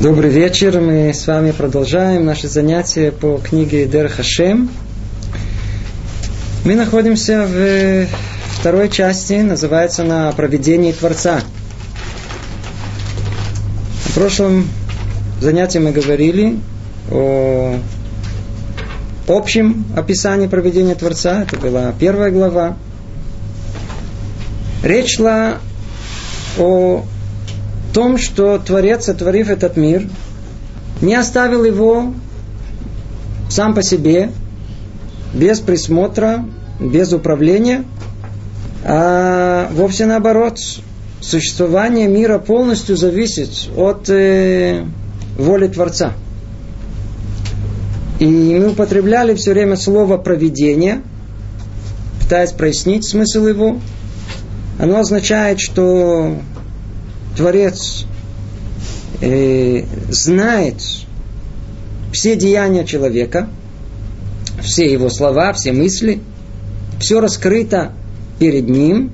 Добрый вечер. Мы с вами продолжаем наши занятия по книге Дер Хашем. Мы находимся в второй части, называется на проведении Творца. В прошлом занятии мы говорили о общем описании проведения Творца. Это была первая глава. Речь шла о том, что Творец, сотворив этот мир, не оставил его сам по себе, без присмотра, без управления, а вовсе наоборот, существование мира полностью зависит от э, воли Творца. И мы употребляли все время слово проведение, пытаясь прояснить смысл его. Оно означает, что Творец э, знает все деяния человека, все его слова, все мысли, все раскрыто перед ним.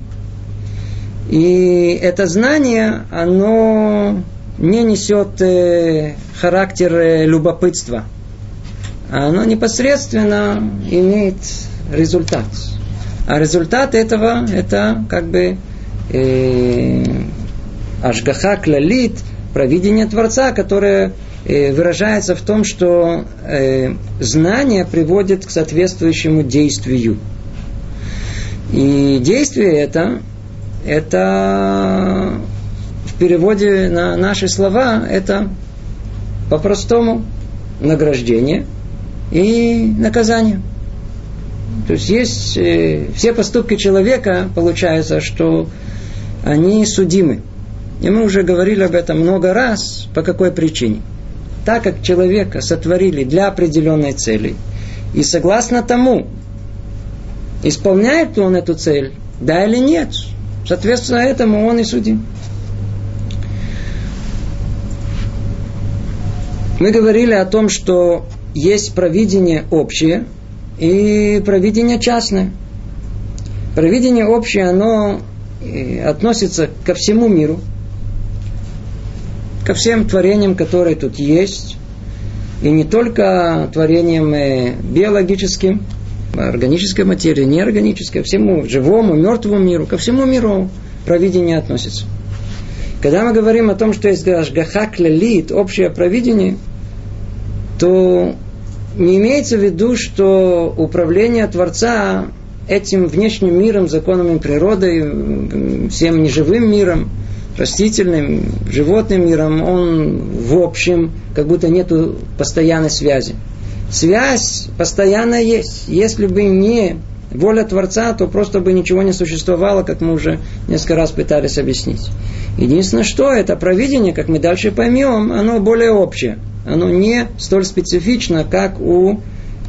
И это знание, оно не несет э, характер э, любопытства. Оно непосредственно имеет результат. А результат этого это как бы э, ашгаха клалит, провидение Творца, которое э, выражается в том, что э, знание приводит к соответствующему действию. И действие это, это в переводе на наши слова, это по-простому награждение и наказание. То есть есть э, все поступки человека, получается, что они судимы. И мы уже говорили об этом много раз. По какой причине? Так как человека сотворили для определенной цели, и согласно тому, исполняет ли он эту цель, да или нет, соответственно этому он и судим. Мы говорили о том, что есть провидение общее и провидение частное. Провидение общее, оно э, относится ко всему миру – ко всем творениям, которые тут есть, и не только творениям э, биологическим, органической материи, неорганической, всему живому, мертвому миру, ко всему миру провидение относится. Когда мы говорим о том, что есть Ашгаха Клалит, общее провидение, то не имеется в виду, что управление Творца этим внешним миром, законами природы, всем неживым миром – растительным, животным миром, он в общем, как будто нету постоянной связи. Связь постоянно есть. Если бы не воля Творца, то просто бы ничего не существовало, как мы уже несколько раз пытались объяснить. Единственное, что это провидение, как мы дальше поймем, оно более общее. Оно не столь специфично, как у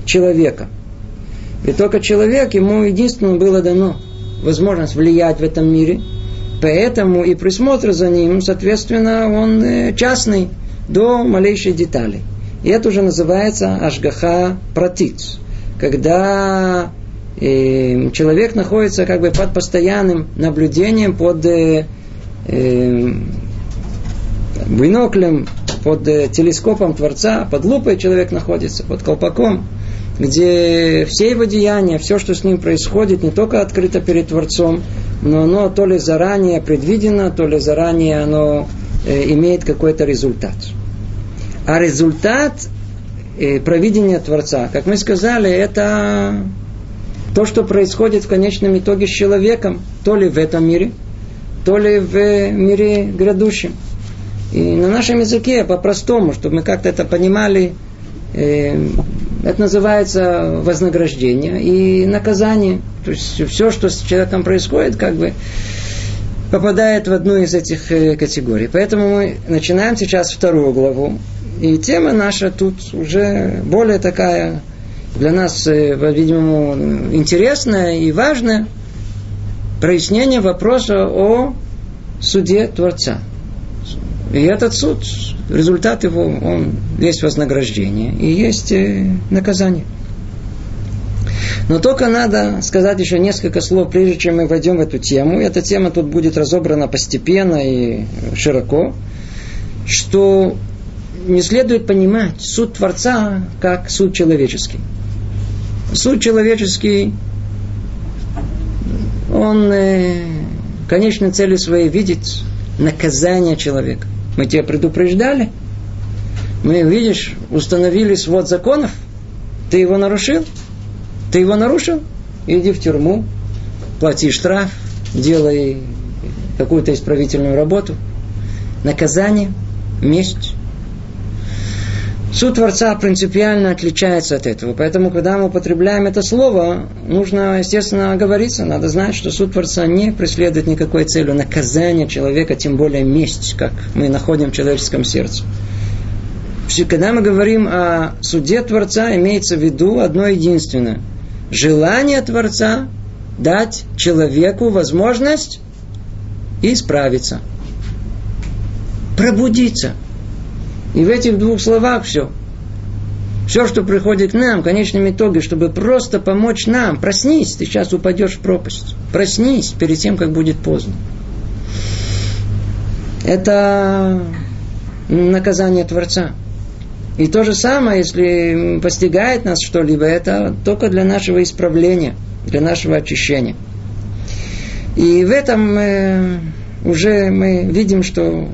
человека. И только человек, ему единственное было дано возможность влиять в этом мире – Поэтому и присмотр за ним, соответственно, он э, частный до малейшей детали. И это уже называется ашгаха пратиц. Когда э, человек находится как бы под постоянным наблюдением, под э, э, биноклем, под э, телескопом Творца, под лупой человек находится, под колпаком, где все его деяния, все, что с ним происходит, не только открыто перед Творцом, но оно то ли заранее предвидено, то ли заранее оно э, имеет какой-то результат. А результат э, провидения Творца, как мы сказали, это то, что происходит в конечном итоге с человеком, то ли в этом мире, то ли в мире грядущем. И на нашем языке по-простому, чтобы мы как-то это понимали, э, это называется вознаграждение и наказание. То есть все, что с человеком происходит, как бы попадает в одну из этих э, категорий. Поэтому мы начинаем сейчас вторую главу. И тема наша тут уже более такая для нас, э, по-видимому, интересная и важная. Прояснение вопроса о суде Творца. И этот суд, результат его, он есть вознаграждение и есть э, наказание. Но только надо сказать еще несколько слов, прежде чем мы войдем в эту тему. Эта тема тут будет разобрана постепенно и широко, что не следует понимать суд Творца как суд человеческий. Суд человеческий, он э, конечной целью своей видит наказание человека. Мы тебя предупреждали. Мы, видишь, установили свод законов. Ты его нарушил. Ты его нарушил. Иди в тюрьму, плати штраф, делай какую-то исправительную работу. Наказание, месть. Суд Творца принципиально отличается от этого. Поэтому, когда мы употребляем это слово, нужно, естественно, оговориться. Надо знать, что суд Творца не преследует никакой целью наказания человека, тем более месть, как мы находим в человеческом сердце. Когда мы говорим о суде Творца, имеется в виду одно единственное. Желание Творца дать человеку возможность исправиться. Пробудиться – и в этих двух словах все. Все, что приходит к нам, в конечном итоге, чтобы просто помочь нам. Проснись, ты сейчас упадешь в пропасть. Проснись перед тем, как будет поздно. Это наказание Творца. И то же самое, если постигает нас что-либо, это только для нашего исправления, для нашего очищения. И в этом э, уже мы видим, что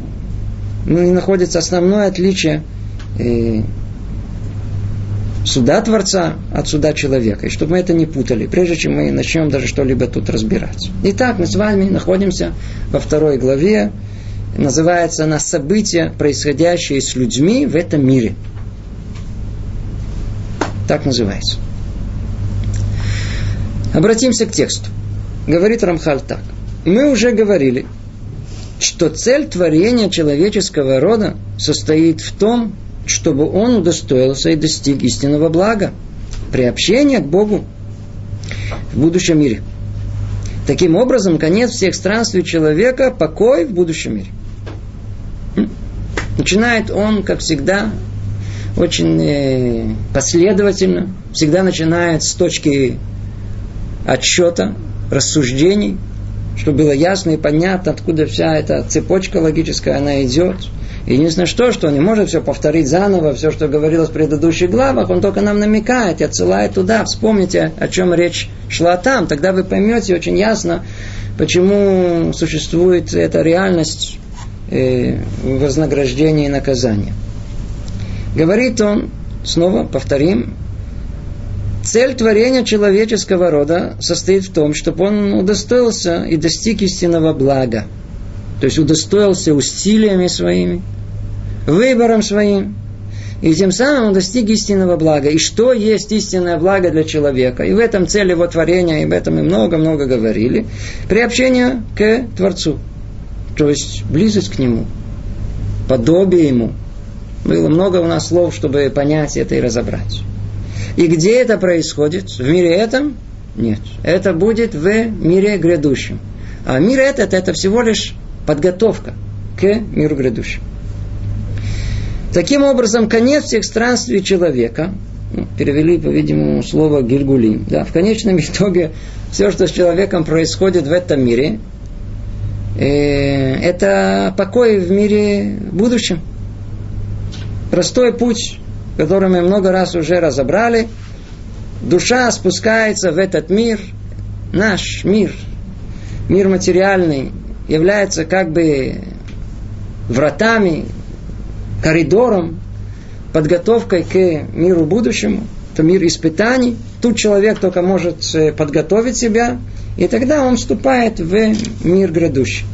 находится основное отличие э, суда Творца от суда человека. И чтобы мы это не путали, прежде чем мы начнем даже что-либо тут разбирать. Итак, мы с вами находимся во второй главе. Называется она «События, происходящие с людьми в этом мире». Так называется. Обратимся к тексту. Говорит Рамхаль так. Мы уже говорили, что цель творения человеческого рода состоит в том, чтобы он удостоился и достиг истинного блага, приобщения к Богу в будущем мире. Таким образом, конец всех странствий человека – покой в будущем мире. Начинает он, как всегда, очень э, последовательно, всегда начинает с точки отсчета, рассуждений – чтобы было ясно и понятно, откуда вся эта цепочка логическая, она идет. Единственное, что, что он не может все повторить заново, все, что говорилось в предыдущих главах, он только нам намекает и отсылает туда. Вспомните, о чем речь шла там, тогда вы поймете очень ясно, почему существует эта реальность э, вознаграждения и наказания. Говорит он, снова повторим, Цель творения человеческого рода состоит в том, чтобы он удостоился и достиг истинного блага. То есть удостоился усилиями своими, выбором своим, и тем самым он достиг истинного блага. И что есть истинное благо для человека? И в этом цель его творения, и об этом мы много-много говорили. Приобщение к Творцу. То есть близость к Нему, подобие Ему. Было много у нас слов, чтобы понять это и разобрать. И где это происходит? В мире этом? Нет. Это будет в мире грядущем. А мир этот, это всего лишь подготовка к миру грядущему. Таким образом, конец всех странствий человека, ну, перевели, по-видимому, слово Гильгулим, да, в конечном итоге все, что с человеком происходит в этом мире, э, это покой в мире будущем. Простой путь который мы много раз уже разобрали, душа спускается в этот мир, наш мир, мир материальный, является как бы вратами, коридором, подготовкой к миру будущему, это мир испытаний. Тут человек только может э, подготовить себя, и тогда он вступает в мир грядущий.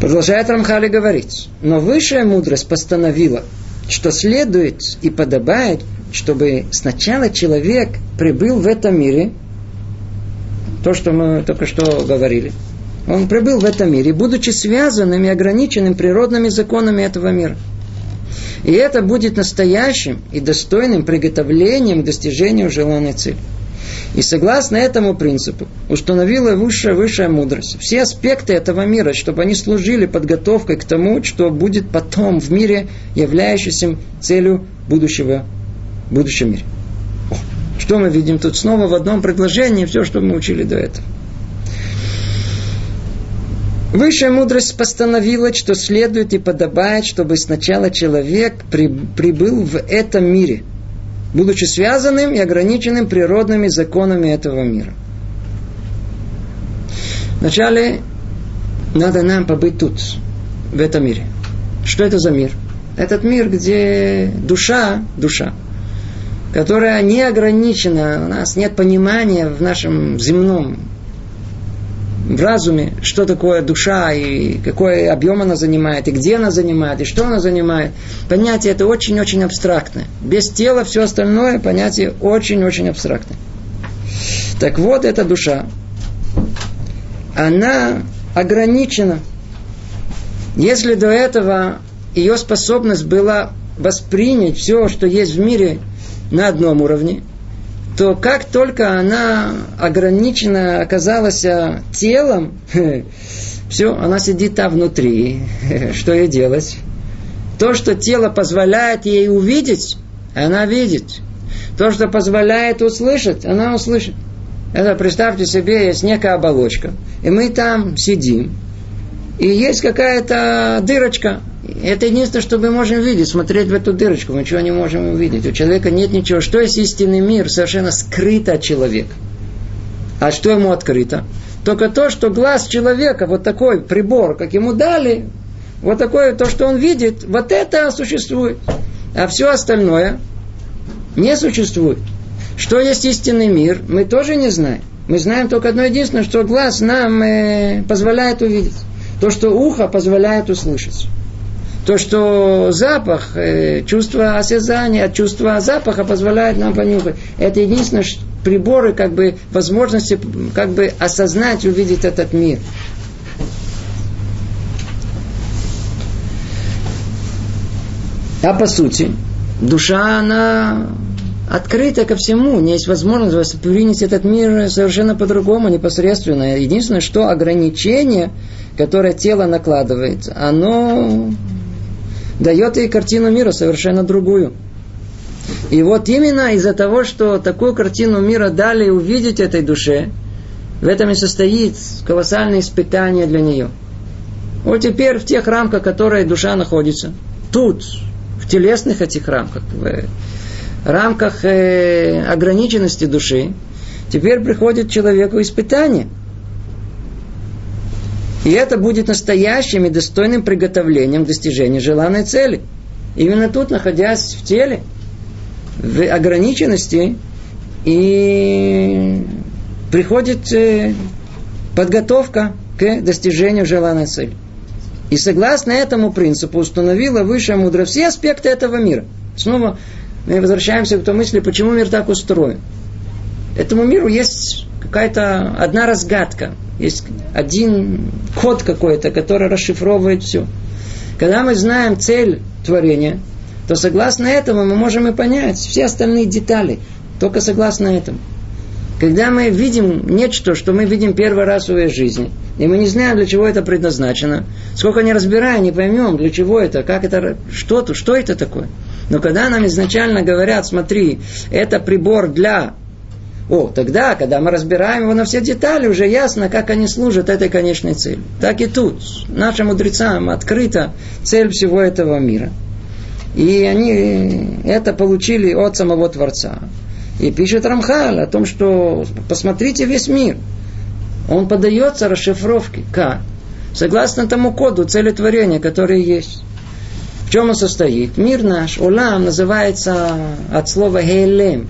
Продолжает Рамхали говорить, но высшая мудрость постановила – что следует и подобает, чтобы сначала человек прибыл в этом мире, то, что мы только что говорили, он прибыл в этом мире, будучи связанным и ограниченным природными законами этого мира. И это будет настоящим и достойным приготовлением к достижению желанной цели. И согласно этому принципу установила высшая высшая мудрость все аспекты этого мира, чтобы они служили подготовкой к тому, что будет потом в мире, являющимся целью будущего, будущего мира. Что мы видим тут снова в одном предложении, все, что мы учили до этого. Высшая мудрость постановила, что следует и подобает, чтобы сначала человек при, прибыл в этом мире, будучи связанным и ограниченным природными законами этого мира. Вначале надо нам побыть тут, в этом мире. Что это за мир? Этот мир, где душа, душа, которая не ограничена, у нас нет понимания в нашем земном в разуме, что такое душа и какой объем она занимает, и где она занимает, и что она занимает. Понятие это очень-очень абстрактное. Без тела все остальное понятие очень-очень абстрактное. Так вот, эта душа, она ограничена. Если до этого ее способность была воспринять все, что есть в мире на одном уровне, то как только она ограничена оказалась а, телом, все, она сидит там внутри. Что ей делать? То, что тело позволяет ей увидеть, она видит. То, что позволяет услышать, она услышит. Это представьте себе, есть некая оболочка, и мы там сидим, и есть какая-то дырочка. Это единственное, что мы можем видеть, смотреть в эту дырочку. Мы ничего не можем увидеть. У человека нет ничего. Что есть истинный мир? Совершенно скрыто от человека. А что ему открыто? Только то, что глаз человека, вот такой прибор, как ему дали, вот такое, то, что он видит, вот это существует. А все остальное не существует. Что есть истинный мир, мы тоже не знаем. Мы знаем только одно единственное, что глаз нам э, позволяет увидеть. То, что ухо позволяет услышать. То, что запах, э, чувство осязания, чувство запаха позволяет нам понюхать. Это единственное приборы, как бы, возможности, как бы осознать, увидеть этот мир. А по сути, душа, она открыта ко всему. У нее есть возможность воспринять этот мир совершенно по-другому, непосредственно. Единственное, что ограничение, которое тело накладывает, оно дает ей картину мира совершенно другую. И вот именно из-за того, что такую картину мира дали увидеть этой душе, в этом и состоит колоссальное испытание для нее. Вот теперь в тех рамках, в которых душа находится, тут, в телесных этих рамках, в рамках э, ограниченности души, теперь приходит человеку испытание. И это будет настоящим и достойным приготовлением к достижению желанной цели. Именно тут, находясь в теле, в ограниченности, и приходит э, подготовка к достижению желанной цели. И согласно этому принципу установила высшая мудрость все аспекты этого мира. Снова мы возвращаемся к той мысли, почему мир так устроен. Этому миру есть какая-то одна разгадка, есть один код какой-то, который расшифровывает все. Когда мы знаем цель творения, то согласно этому мы можем и понять все остальные детали. Только согласно этому. Когда мы видим нечто, что мы видим первый раз в своей жизни, и мы не знаем, для чего это предназначено, сколько не разбираем, не поймем, для чего это, как это, что, что это такое – но когда нам изначально говорят, смотри, это прибор для... О, тогда, когда мы разбираем его на все детали, уже ясно, как они служат этой конечной цели. Так и тут. Нашим мудрецам открыта цель всего этого мира. И они это получили от самого Творца. И пишет Рамхаль о том, что посмотрите весь мир. Он подается расшифровке. Как? Согласно тому коду целетворения, который есть. В чем он состоит? Мир наш, Улам, называется от слова Хейлем.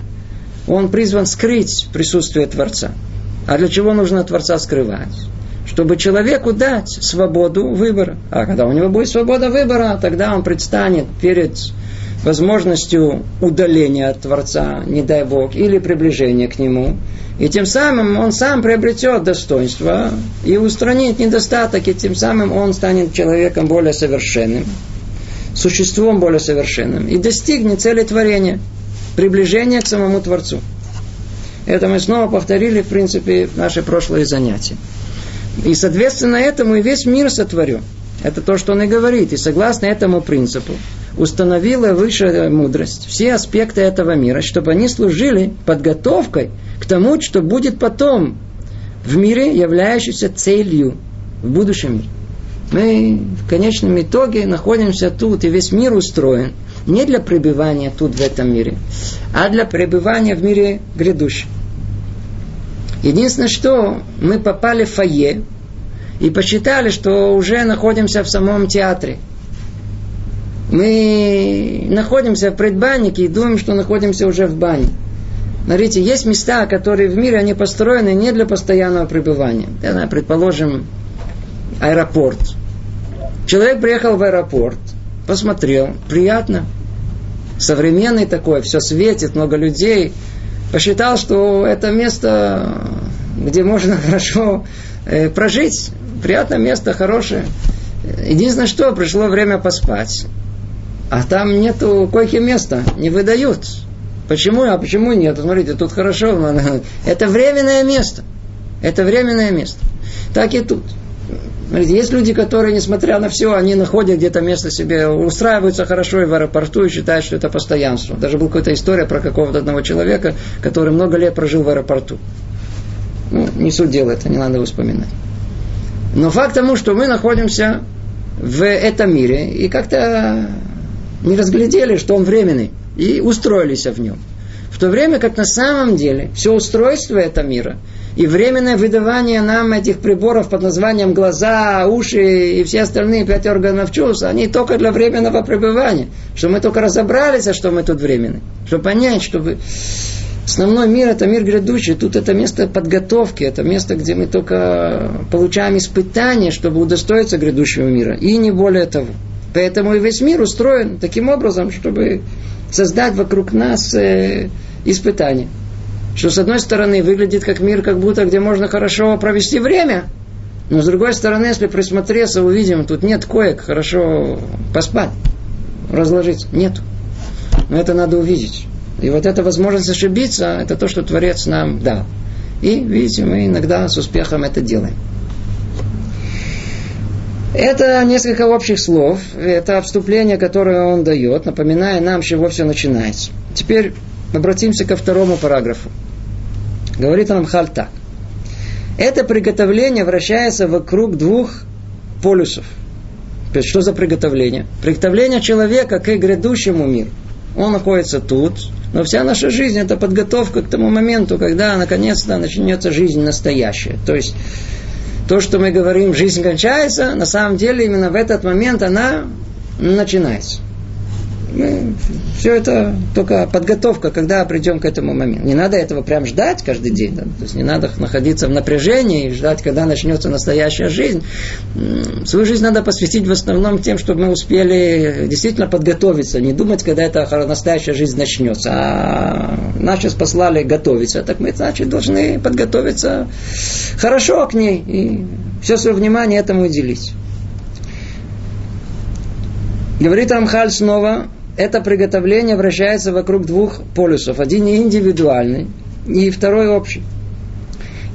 Он призван скрыть присутствие Творца. А для чего нужно Творца скрывать? Чтобы человеку дать свободу выбора. А когда у него будет свобода выбора, тогда он предстанет перед возможностью удаления от Творца, не дай Бог, или приближения к Нему. И тем самым он сам приобретет достоинство и устранит недостаток, и тем самым он станет человеком более совершенным существом более совершенным и достигнет цели творения, приближения к самому Творцу. Это мы снова повторили, в принципе, наши прошлые занятия. И, соответственно, этому и весь мир сотворю. Это то, что он и говорит. И согласно этому принципу установила высшая мудрость все аспекты этого мира, чтобы они служили подготовкой к тому, что будет потом в мире, являющейся целью в будущем мире. Мы в конечном итоге находимся тут, и весь мир устроен не для пребывания тут, в этом мире, а для пребывания в мире грядущем. Единственное, что мы попали в фойе и посчитали, что уже находимся в самом театре. Мы находимся в предбаннике и думаем, что находимся уже в бане. Смотрите, есть места, которые в мире, они построены не для постоянного пребывания. Я предположим, аэропорт. Человек приехал в аэропорт, посмотрел, приятно, современный такой, все светит, много людей. Посчитал, что это место, где можно хорошо э, прожить, приятное место, хорошее. Единственное, что пришло время поспать, а там нету койки места, не выдают. Почему? А почему нет? Смотрите, тут хорошо. Это временное место. Это временное место. Так и тут. Смотрите, есть люди, которые, несмотря на все, они находят где-то место себе, устраиваются хорошо и в аэропорту и считают, что это постоянство. Даже была какая-то история про какого-то одного человека, который много лет прожил в аэропорту. Ну, не суть дела, это не надо вспоминать. Но факт тому, что мы находимся в этом мире и как-то не разглядели, что он временный и устроились в нем. В то время как на самом деле все устройство этого мира и временное выдавание нам этих приборов под названием глаза, уши и все остальные пять органов чувств, они только для временного пребывания. Что мы только разобрались, а что мы тут временные. Чтобы понять, чтобы основной мир это мир грядущий. Тут это место подготовки, это место, где мы только получаем испытания, чтобы удостоиться грядущего мира. И не более того. Поэтому и весь мир устроен таким образом, чтобы создать вокруг нас э, испытания. Что с одной стороны выглядит как мир, как будто где можно хорошо провести время, но с другой стороны, если присмотреться, увидим, тут нет коек, хорошо поспать, разложить. Нет. Но это надо увидеть. И вот эта возможность ошибиться, это то, что Творец нам дал. И, видите, мы иногда с успехом это делаем. Это несколько общих слов, это вступление, которое он дает, напоминая нам, с чего все начинается. Теперь обратимся ко второму параграфу. Говорит Рамхаль так. Это приготовление вращается вокруг двух полюсов. Что за приготовление? Приготовление человека к грядущему миру. Он находится тут, но вся наша жизнь это подготовка к тому моменту, когда наконец-то начнется жизнь настоящая. То есть то, что мы говорим, жизнь кончается, на самом деле именно в этот момент она начинается. Мы, все это только подготовка, когда придем к этому моменту. Не надо этого прям ждать каждый день. Да? То есть не надо находиться в напряжении и ждать, когда начнется настоящая жизнь. Свою жизнь надо посвятить в основном тем, чтобы мы успели действительно подготовиться. Не думать, когда эта настоящая жизнь начнется. А нас сейчас послали готовиться. Так мы, значит, должны подготовиться хорошо к ней. И все свое внимание этому уделить. Говорит Рамхаль снова, это приготовление вращается вокруг двух полюсов. Один индивидуальный и второй общий.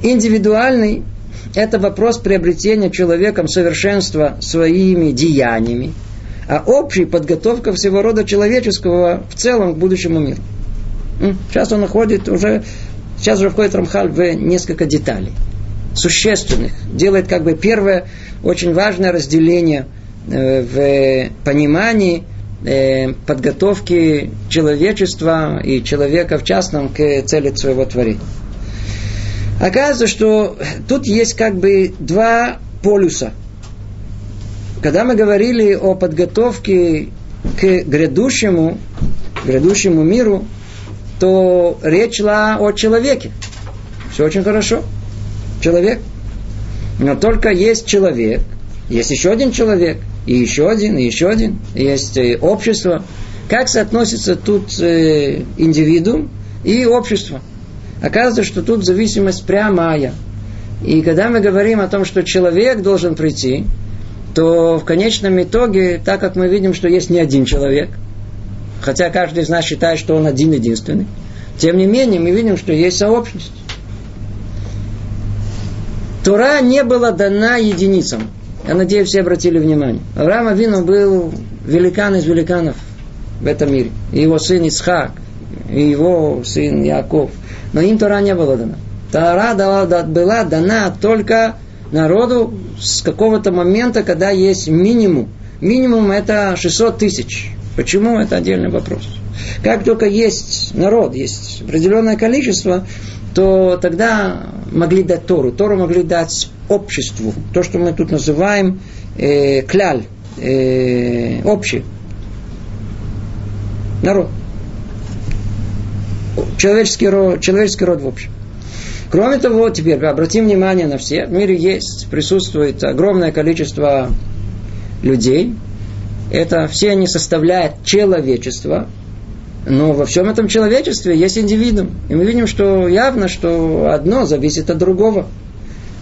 Индивидуальный – это вопрос приобретения человеком совершенства своими деяниями, а общий – подготовка всего рода человеческого в целом к будущему миру. Сейчас он находит уже, сейчас уже входит Рамхаль в несколько деталей, существенных. Делает как бы первое очень важное разделение э, в понимании – подготовки человечества и человека в частном к цели своего творения. Оказывается, что тут есть как бы два полюса. Когда мы говорили о подготовке к грядущему, грядущему миру, то речь шла о человеке. Все очень хорошо. Человек. Но только есть человек, есть еще один человек – и еще один, и еще один. Есть э, общество. Как соотносится тут э, индивидуум и общество? Оказывается, что тут зависимость прямая. И когда мы говорим о том, что человек должен прийти, то в конечном итоге, так как мы видим, что есть не один человек, хотя каждый из нас считает, что он один единственный, тем не менее мы видим, что есть сообщность. Тура не была дана единицам. Я надеюсь, все обратили внимание. Авраам Авину был великан из великанов в этом мире. И его сын Исхак, и его сын Яков. Но им Тора не была дана. Тора была дана только народу с какого-то момента, когда есть минимум. Минимум это 600 тысяч. Почему? Это отдельный вопрос. Как только есть народ, есть определенное количество, то тогда могли дать Тору. Тору могли дать обществу. То, что мы тут называем э, кляль, э, общий. Народ. Человеческий род, человеческий род в общем. Кроме того, теперь обратим внимание на все. В мире есть, присутствует огромное количество людей. Это все они составляют человечество. Но во всем этом человечестве есть индивидуум. И мы видим, что явно, что одно зависит от другого.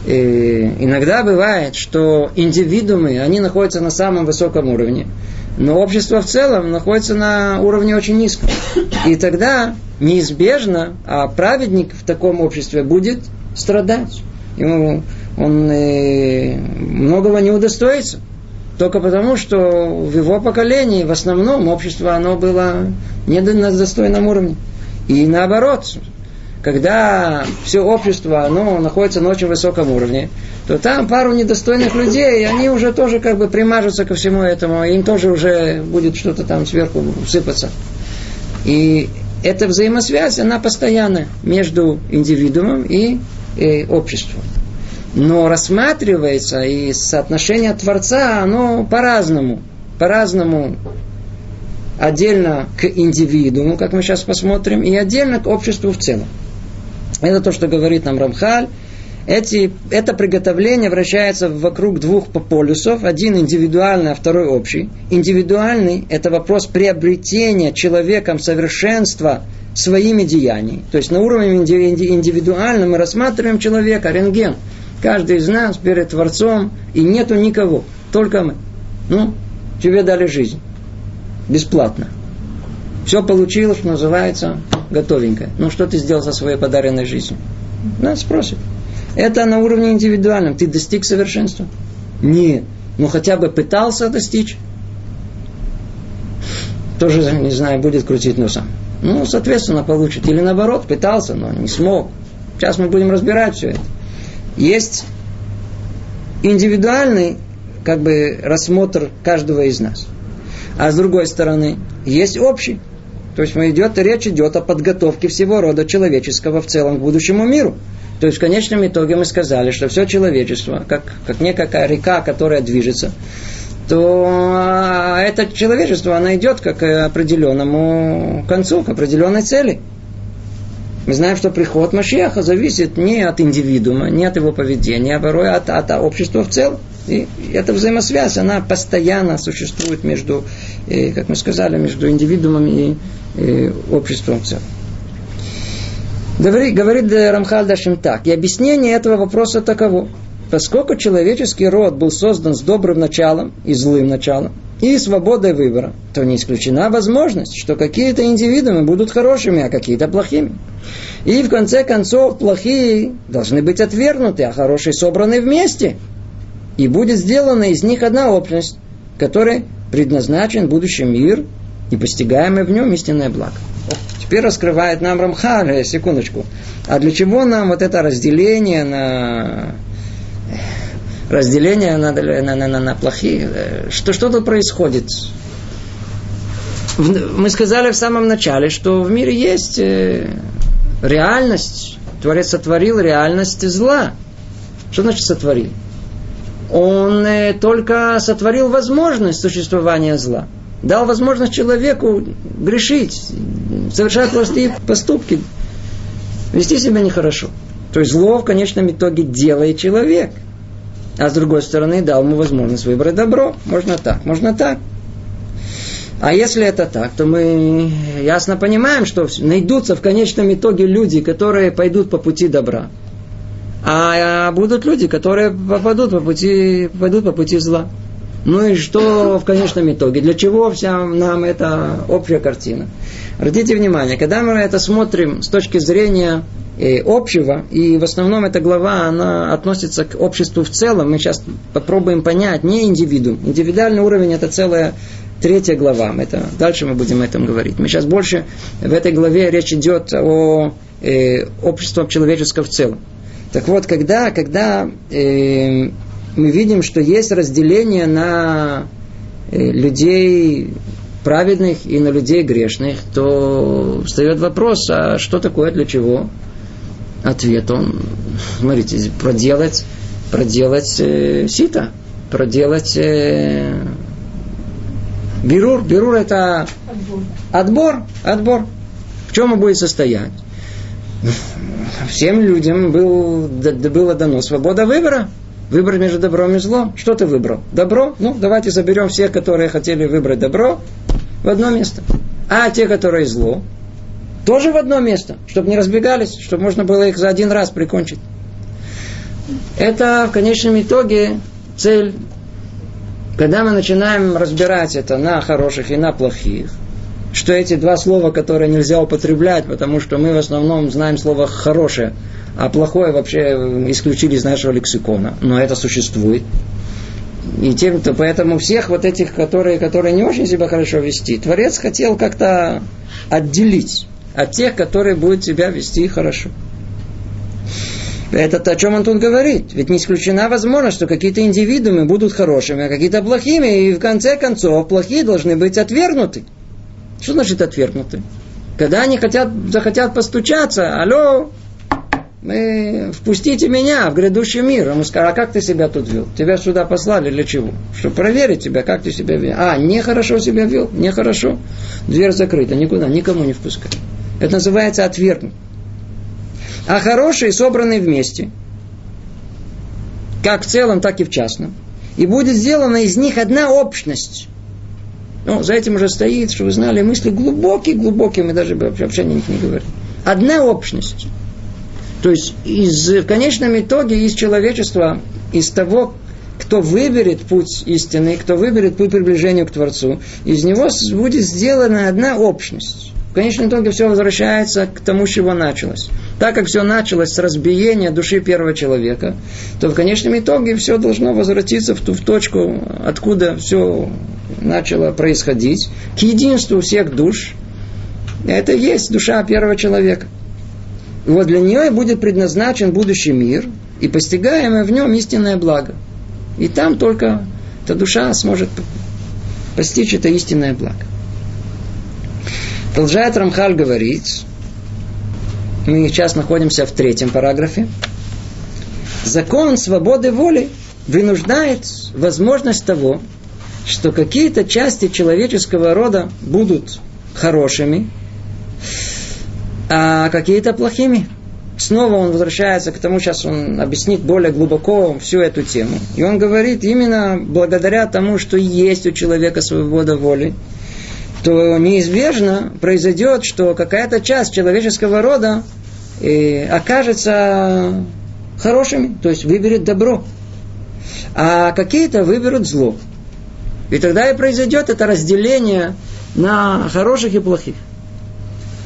И иногда бывает, что индивидуумы, они находятся на самом высоком уровне, но общество в целом находится на уровне очень низком. И тогда неизбежно, а праведник в таком обществе будет страдать. Ему он э, многого не удостоится. Только потому, что в его поколении в основном общество оно было не на достойном уровне. И наоборот, когда все общество оно находится на очень высоком уровне, то там пару недостойных людей, они уже тоже как бы примажутся ко всему этому, им тоже уже будет что-то там сверху сыпаться. И эта взаимосвязь, она постоянная между индивидуумом и, и обществом. Но рассматривается и соотношение Творца, оно по-разному. По-разному отдельно к индивидууму, как мы сейчас посмотрим, и отдельно к обществу в целом. Это то, что говорит нам Рамхаль. Эти, это приготовление вращается вокруг двух полюсов. Один индивидуальный, а второй общий. Индивидуальный – это вопрос приобретения человеком совершенства своими деяниями. То есть на уровне индивидуальном мы рассматриваем человека, рентген. Каждый из нас перед Творцом, и нету никого, только мы. Ну, тебе дали жизнь. Бесплатно. Все получилось, что называется, готовенькое. Ну, что ты сделал со своей подаренной жизнью? Нас спросят. Это на уровне индивидуальном. Ты достиг совершенства? Нет. Ну, хотя бы пытался достичь. Тоже, не знаю, будет крутить носом. Ну, соответственно, получит. Или наоборот, пытался, но не смог. Сейчас мы будем разбирать все это. Есть индивидуальный как бы рассмотр каждого из нас. А с другой стороны, есть общий. То есть идет, речь идет о подготовке всего рода человеческого в целом к будущему миру. То есть в конечном итоге мы сказали, что все человечество, как, как некая река, которая движется, то а, это человечество, оно идет как к определенному концу, к определенной цели. Мы знаем, что приход Машеха зависит не от индивидуума, не от его поведения, а порой от, от общества в целом. И эта взаимосвязь, она постоянно существует между, э, как мы сказали, между индивидуумом и э, обществом в целом. Говорит, говорит Рамхаль Дашим так. И объяснение этого вопроса таково. Поскольку человеческий род был создан с добрым началом и злым началом, и свободой выбора, то не исключена возможность, что какие-то индивидуумы будут хорошими, а какие-то плохими. И в конце концов плохие должны быть отвергнуты, а хорошие собраны вместе. И будет сделана из них одна общность, которой предназначен будущий мир и постигаемое в нем истинное благо. Теперь раскрывает нам Рамхаль, э, секундочку. А для чего нам вот это разделение на разделение на, на, на, на, на плохие? Э, что, что тут происходит? Мы сказали в самом начале, что в мире есть э, реальность. Творец сотворил реальность зла. Что значит сотворил? Он только сотворил возможность существования зла дал возможность человеку грешить, совершать плохие поступки, вести себя нехорошо. То есть зло в конечном итоге делает человек. А с другой стороны дал ему возможность выбрать добро. Можно так, можно так. А если это так, то мы ясно понимаем, что найдутся в конечном итоге люди, которые пойдут по пути добра. А будут люди, которые попадут по пути, пойдут по пути зла. Ну и что в конечном итоге? Для чего вся нам эта общая картина? Обратите внимание, когда мы это смотрим с точки зрения общего, и в основном эта глава, она относится к обществу в целом, мы сейчас попробуем понять, не индивидуум. Индивидуальный уровень это целая третья глава. Это, дальше мы будем о этом говорить. Мы сейчас больше в этой главе речь идет о э, обществе человеческом в целом. Так вот, когда, когда э, мы видим, что есть разделение на э, людей праведных и на людей грешных, то встает вопрос, а что такое, для чего? Ответ он, смотрите, проделать, проделать э, сито, проделать э, бирур. Бирур это отбор. отбор, отбор. В чем он будет состоять? Всем людям был, было дано свобода выбора. Выбор между добром и злом. Что ты выбрал? Добро? Ну, давайте заберем всех, которые хотели выбрать добро, в одно место. А те, которые зло, тоже в одно место, чтобы не разбегались, чтобы можно было их за один раз прикончить. Это в конечном итоге цель. Когда мы начинаем разбирать это на хороших и на плохих, что эти два слова, которые нельзя употреблять, потому что мы в основном знаем слово «хорошее», а плохое вообще исключили из нашего лексикона. Но это существует. И тем, то поэтому всех вот этих, которые, которые не очень себя хорошо вести, Творец хотел как-то отделить от тех, которые будут себя вести хорошо. Это то, о чем он тут говорит. Ведь не исключена возможность, что какие-то индивидуумы будут хорошими, а какие-то плохими, и в конце концов плохие должны быть отвергнуты. Что значит отвергнуты? Когда они хотят, захотят постучаться, алло, мы, впустите меня в грядущий мир. Ему скажут, а как ты себя тут вел? Тебя сюда послали для чего? Чтобы проверить тебя, как ты себя вел. А, нехорошо себя вел? Нехорошо. Дверь закрыта, никуда, никому не впускай. Это называется отвергнут. А хорошие собраны вместе. Как в целом, так и в частном. И будет сделана из них одна общность. Ну, за этим уже стоит, что вы знали, мысли глубокие-глубокие, мы даже вообще о них не говорим. Одна общность. То есть из, в конечном итоге из человечества, из того, кто выберет путь истины, кто выберет путь приближения к Творцу, из него будет сделана одна общность. В конечном итоге все возвращается к тому, с чего началось. Так как все началось с разбиения души первого человека, то в конечном итоге все должно возвратиться в ту в точку, откуда все начало происходить, к единству всех душ. Это и есть душа первого человека. И вот для нее будет предназначен будущий мир, и постигаемое в нем истинное благо. И там только эта душа сможет постичь это истинное благо. Продолжает Рамхаль говорить, мы сейчас находимся в третьем параграфе, закон свободы воли вынуждает возможность того, что какие-то части человеческого рода будут хорошими, а какие-то плохими. Снова он возвращается к тому, сейчас он объяснит более глубоко всю эту тему. И он говорит, именно благодаря тому, что есть у человека свобода воли, то неизбежно произойдет, что какая-то часть человеческого рода э, окажется хорошими, то есть выберет добро, а какие-то выберут зло. И тогда и произойдет это разделение на хороших и плохих.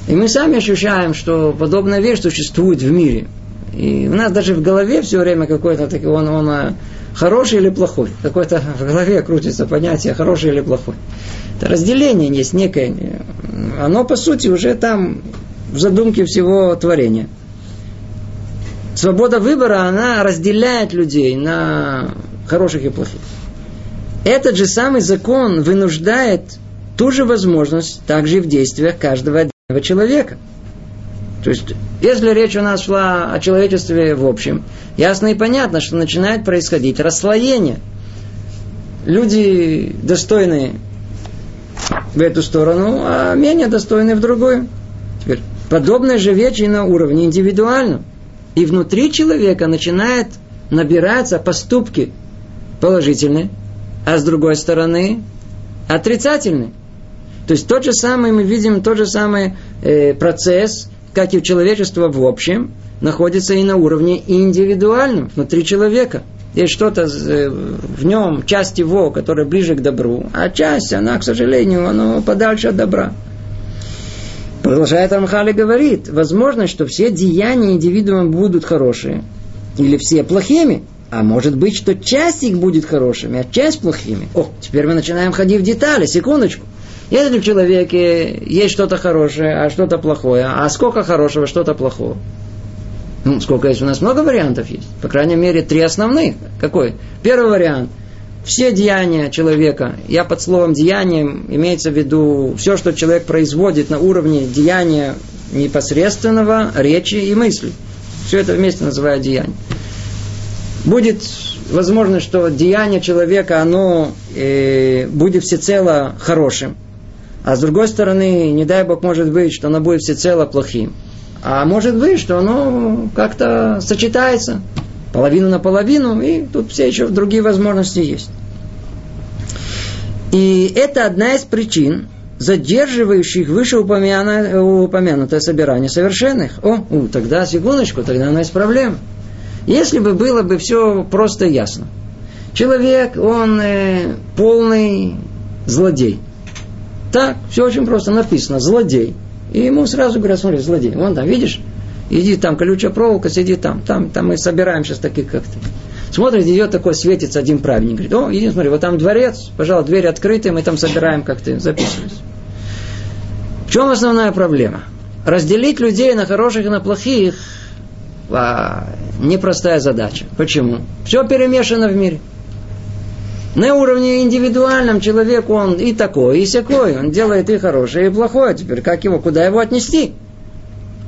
И мы сами ощущаем, что подобная вещь существует в мире. И у нас даже в голове все время какой-то такой, он, он э, хороший или плохой. Какое-то в голове крутится понятие хороший или плохой. Это разделение есть некое. Оно, по сути, уже там в задумке всего творения. Свобода выбора, она разделяет людей на хороших и плохих. Этот же самый закон вынуждает ту же возможность также и в действиях каждого отдельного человека. То есть, если речь у нас шла о человечестве в общем, ясно и понятно, что начинает происходить расслоение. Люди достойные в эту сторону, а менее достойные в другую. Теперь, подобная же вещь и на уровне индивидуальном. И внутри человека начинает набираться поступки положительные, а с другой стороны отрицательные. То есть тот же самый мы видим, тот же самый э, процесс, как и у человечества в общем, находится и на уровне индивидуальном, внутри человека – есть что-то э, в нем, часть его, которая ближе к добру, а часть, она, к сожалению, она подальше от добра. Продолжает Рамхали говорит, возможно, что все деяния индивидуума будут хорошие, или все плохими, а может быть, что часть их будет хорошими, а часть плохими. О, теперь мы начинаем ходить в детали, секундочку. Если в человеке есть что-то хорошее, а что-то плохое, а сколько хорошего, что-то плохого. Ну, сколько есть у нас? Много вариантов есть. По крайней мере, три основных. Какой? Первый вариант. Все деяния человека, я под словом деянием имеется в виду все, что человек производит на уровне деяния непосредственного речи и мысли. Все это вместе называют деянием. Будет возможно, что деяние человека, оно э, будет всецело хорошим. А с другой стороны, не дай Бог, может быть, что оно будет всецело плохим. А может быть, что оно как-то сочетается половину на половину, и тут все еще другие возможности есть. И это одна из причин, задерживающих вышеупомянутое собирание совершенных. О, у, тогда секундочку, тогда у нас проблема. Если бы было бы все просто ясно. Человек, он э, полный злодей. Так, все очень просто написано, злодей. И ему сразу говорят, смотри, злодей, вон там, видишь, иди там, колючая проволока, сиди там, там, там мы собираем сейчас таких, как ты. Смотрит, идет такой, светится один праведник. Говорит, о, иди, смотри, вот там дворец, пожалуйста, дверь открыта, мы там собираем, как ты, записывайся. В чем основная проблема? Разделить людей на хороших и на плохих а, непростая задача. Почему? Все перемешано в мире. На уровне индивидуальном человек он и такой, и всякой. Он делает и хорошее, и плохое. Теперь как его, куда его отнести?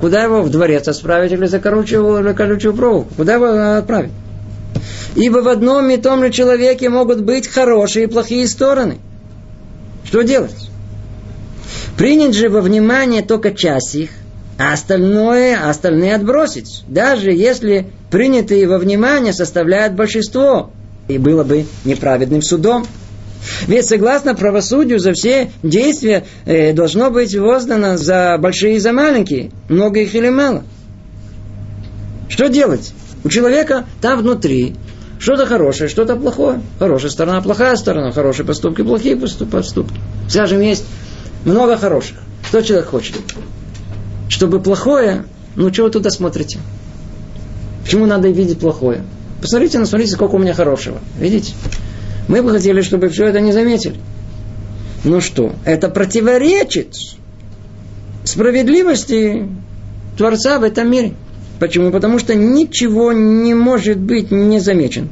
Куда его в дворец отправить или за колючую, или колючую проволоку? Куда его отправить? Ибо в одном и том же человеке могут быть хорошие и плохие стороны. Что делать? Принять же во внимание только часть их, а остальное, а остальные отбросить. Даже если принятые во внимание составляют большинство, и было бы неправедным судом. Ведь согласно правосудию за все действия э, должно быть воздано за большие и за маленькие, много их или мало. Что делать? У человека там внутри что-то хорошее, что-то плохое. Хорошая сторона, плохая сторона, хорошие поступки, плохие поступки. Скажем, есть много хороших. Что человек хочет? Чтобы плохое, ну чего вы туда смотрите? Почему надо видеть плохое? Посмотрите, ну смотрите, сколько у меня хорошего. Видите? Мы бы хотели, чтобы все это не заметили. Ну что, это противоречит справедливости Творца в этом мире. Почему? Потому что ничего не может быть незамечен.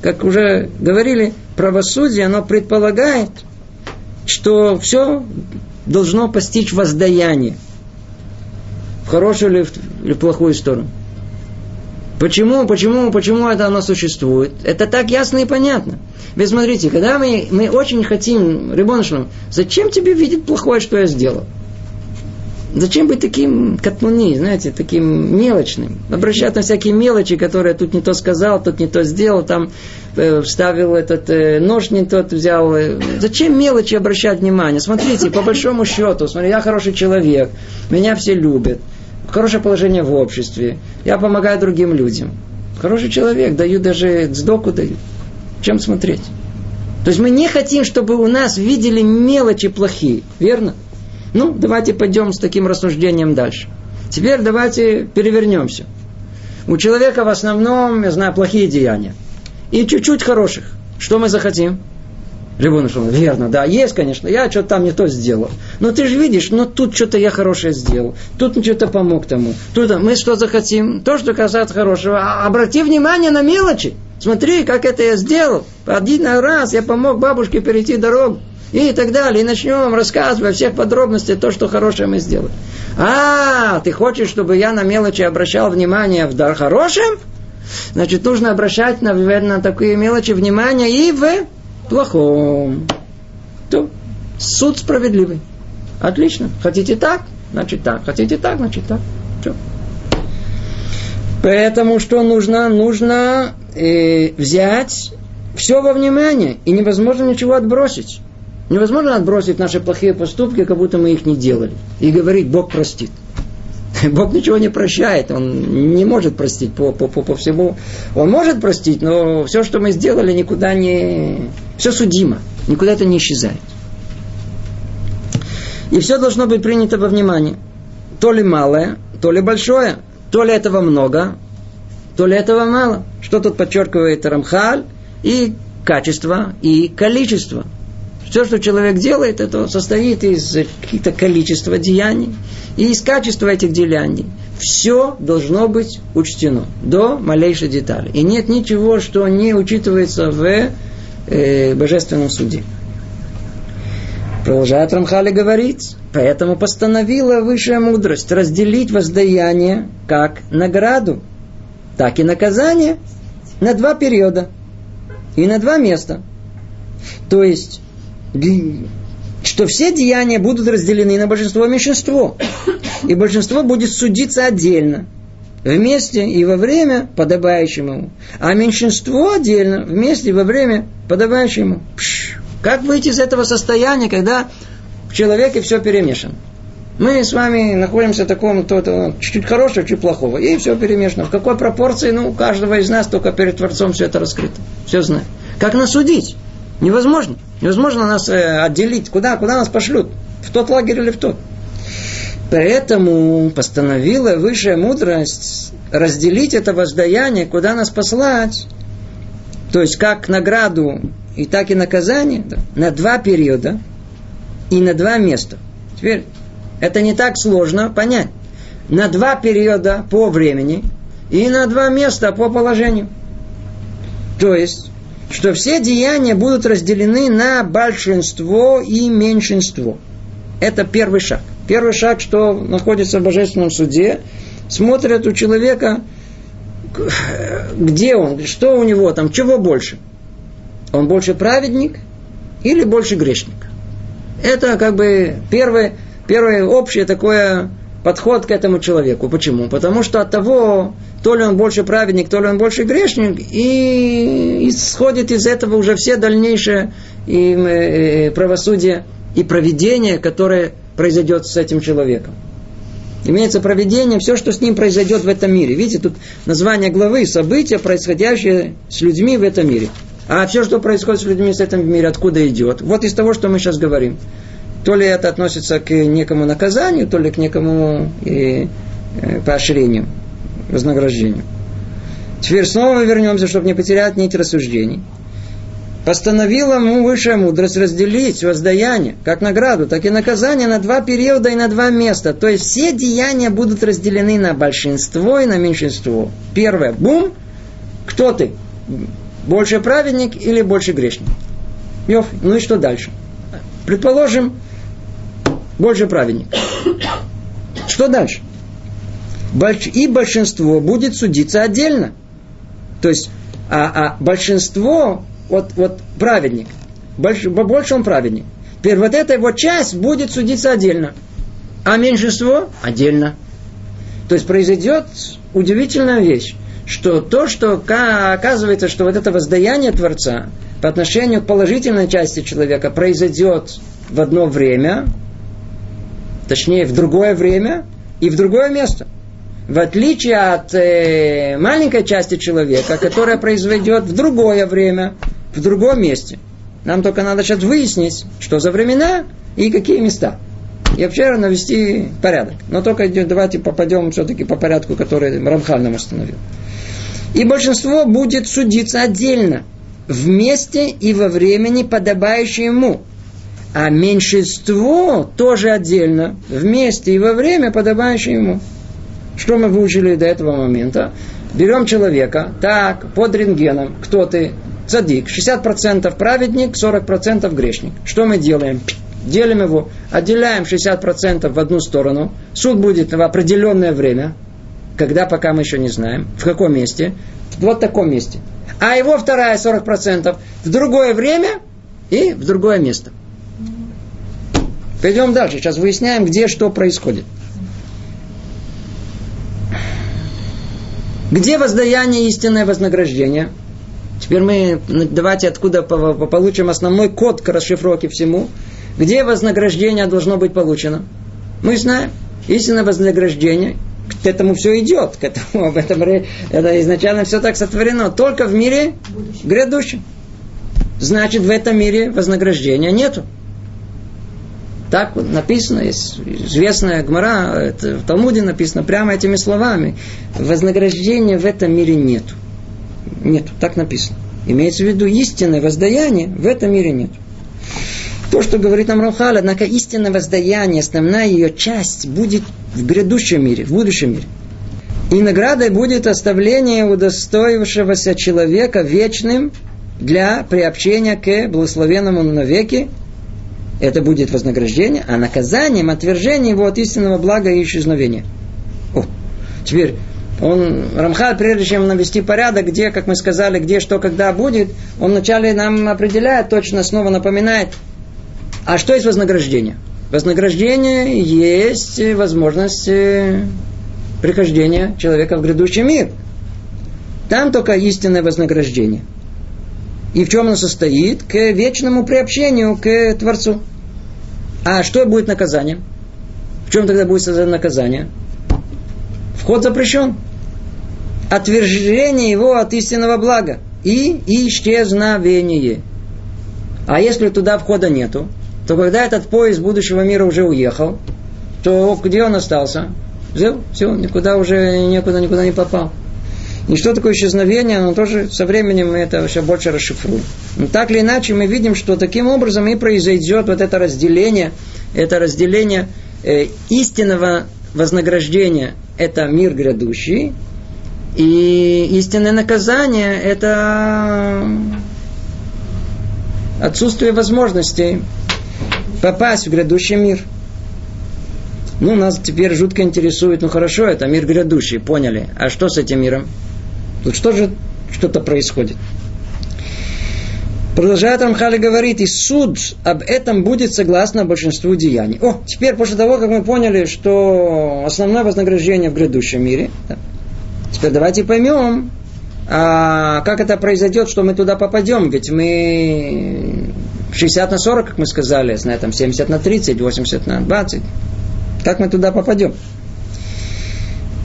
Как уже говорили, правосудие, оно предполагает, что все должно постичь воздаяние. В хорошую или в плохую сторону. Почему, почему, почему это оно существует? Это так ясно и понятно. Ведь смотрите, когда мы, мы очень хотим, Рибоншном, зачем тебе видеть плохое, что я сделал? Зачем быть таким катмуни, знаете, таким мелочным? Обращаться на всякие мелочи, которые тут не то сказал, тут не то сделал, там э, вставил этот э, нож не тот взял. Зачем мелочи обращать внимание? Смотрите, по большому счету, смотри, я хороший человек, меня все любят, хорошее положение в обществе, я помогаю другим людям. Хороший человек, даю даже сдоку даю. Чем смотреть? То есть мы не хотим, чтобы у нас видели мелочи плохие, верно? Ну, давайте пойдем с таким рассуждением дальше. Теперь давайте перевернемся. У человека в основном, я знаю, плохие деяния. И чуть-чуть хороших. Что мы захотим? Рибон верно, да, есть, конечно, я что-то там не то сделал. Но ты же видишь, ну тут что-то я хорошее сделал, тут что-то помог тому. Тут мы что захотим? То, что касается хорошего. А обрати внимание на мелочи. Смотри, как это я сделал. Один раз я помог бабушке перейти дорогу и так далее. И начнем рассказывать во всех подробностях то, что хорошее мы сделали. А, ты хочешь, чтобы я на мелочи обращал внимание в дар хорошим? Значит, нужно обращать на, на такие мелочи внимание и в плохом. То суд справедливый. Отлично. Хотите так? Значит так. Хотите так? Значит так. Все. Поэтому что нужно? Нужно э, взять все во внимание. И невозможно ничего отбросить. Невозможно отбросить наши плохие поступки, как будто мы их не делали. И говорить, Бог простит. Бог ничего не прощает, Он не может простить по, по, по, по всему. Он может простить, но все, что мы сделали, никуда не... Все судимо, никуда это не исчезает. И все должно быть принято во внимание. То ли малое, то ли большое, то ли этого много, то ли этого мало. Что тут подчеркивает Рамхаль? И качество, и количество. Все, что человек делает, это состоит из каких-то количества деяний и из качества этих деяний. все должно быть учтено до малейшей детали. И нет ничего, что не учитывается в э, божественном суде. Продолжает Рамхали говорить, поэтому постановила высшая мудрость разделить воздаяние как награду, так и наказание на два периода и на два места. То есть, что все деяния будут разделены на большинство и меньшинство. И большинство будет судиться отдельно, вместе и во время подобающим ему. А меньшинство отдельно, вместе и во время подобающим ему. Пш, как выйти из этого состояния, когда в человеке все перемешано? Мы с вами находимся в таком, то, то чуть-чуть хорошего, чуть плохого. И все перемешано. В какой пропорции, ну, у каждого из нас только перед Творцом все это раскрыто. Все знает. Как нас судить? Невозможно. Невозможно нас э, отделить. Куда, куда нас пошлют? В тот лагерь или в тот? Поэтому постановила высшая мудрость разделить это воздаяние, куда нас послать. То есть как награду и так и наказание да, на два периода и на два места. Теперь это не так сложно понять. На два периода по времени и на два места по положению. То есть, что все деяния будут разделены на большинство и меньшинство. Это первый шаг. Первый шаг, что находится в божественном суде, смотрят у человека, где он, что у него там, чего больше – он больше праведник или больше грешник. Это как бы первый, первый общий такой подход к этому человеку. Почему? Потому что от того, то ли он больше праведник, то ли он больше грешник, и исходит из этого уже все дальнейшие и, э, правосудие и проведение, которое произойдет с этим человеком. Имеется проведение, все, что с ним произойдет в этом мире. Видите, тут название главы, события, происходящие с людьми в этом мире. А все, что происходит с людьми в этом мире, откуда идет? Вот из того, что мы сейчас говорим. То ли это относится к некому наказанию, то ли к некому и, э, поощрению, вознаграждению. Теперь снова вернемся, чтобы не потерять нить рассуждений. Постановила ему высшая мудрость разделить воздаяние, как награду, так и наказание на два периода и на два места. То есть все деяния будут разделены на большинство и на меньшинство. Первое. Бум. Кто ты? Больше праведник или больше грешник? Йоф, ну и что дальше? Предположим, больше праведник. Что дальше? И большинство будет судиться отдельно. То есть, а, а большинство, вот, вот праведник, больше, больше он праведник. Теперь вот эта его часть будет судиться отдельно. А меньшинство отдельно. То есть произойдет удивительная вещь что то, что оказывается, что вот это воздаяние Творца по отношению к положительной части человека произойдет в одно время, точнее в другое время и в другое место. В отличие от э, маленькой части человека, которая произойдет в другое время, в другом месте. Нам только надо сейчас выяснить, что за времена и какие места. И вообще навести порядок. Но только давайте попадем все-таки по порядку, который Рамхаль нам установил. И большинство будет судиться отдельно, вместе и во времени, подобающее ему. А меньшинство тоже отдельно, вместе и во время, подобающее ему. Что мы выучили до этого момента? Берем человека, так, под рентгеном, кто ты? Цадик, 60% праведник, 40% грешник. Что мы делаем? Делим его, отделяем 60% в одну сторону. Суд будет в определенное время, когда пока мы еще не знаем. В каком месте? В вот таком месте. А его вторая 40% в другое время и в другое место. Пойдем дальше. Сейчас выясняем, где что происходит. Где воздаяние истинное вознаграждение? Теперь мы ну, давайте откуда получим основной код к расшифровке всему. Где вознаграждение должно быть получено? Мы знаем. Истинное вознаграждение к этому все идет, к этому, об этом это изначально все так сотворено, только в мире грядущем. Значит, в этом мире вознаграждения нету. Так написано, есть известная гмара, это в Талмуде написано прямо этими словами. Вознаграждения в этом мире нету. Нету, так написано. Имеется в виду истинное воздаяние в этом мире нет. То, что говорит нам Рамхаль, однако истинное воздаяние, основная ее часть будет в грядущем мире, в будущем мире. И наградой будет оставление удостоившегося человека вечным для приобщения к благословенному навеки. Это будет вознаграждение, а наказанием отвержение его от истинного блага и исчезновения. О, теперь он, Рамхаль, прежде чем навести порядок, где, как мы сказали, где, что, когда будет, он вначале нам определяет, точно снова напоминает, а что есть вознаграждение? Вознаграждение есть возможность э, прихождения человека в грядущий мир. Там только истинное вознаграждение. И в чем оно состоит? К вечному приобщению к Творцу. А что будет наказанием? В чем тогда будет наказание? Вход запрещен. Отвержение его от истинного блага. И исчезновение. А если туда входа нету, то когда этот поезд будущего мира уже уехал, то где он остался? Все, все, никуда уже никуда, никуда не попал. И что такое исчезновение, оно тоже со временем мы это все больше расшифруем. Но так или иначе мы видим, что таким образом и произойдет вот это разделение, это разделение э, истинного вознаграждения – это мир грядущий, и истинное наказание – это отсутствие возможностей попасть в грядущий мир – ну, нас теперь жутко интересует, ну хорошо, это мир грядущий, поняли. А что с этим миром? Тут что же что-то происходит? Продолжает Рамхали говорит, и суд об этом будет согласно большинству деяний. О, теперь после того, как мы поняли, что основное вознаграждение в грядущем мире, теперь давайте поймем, а как это произойдет, что мы туда попадем. Ведь мы 60 на 40, как мы сказали, на этом 70 на 30, 80 на 20. Как мы туда попадем?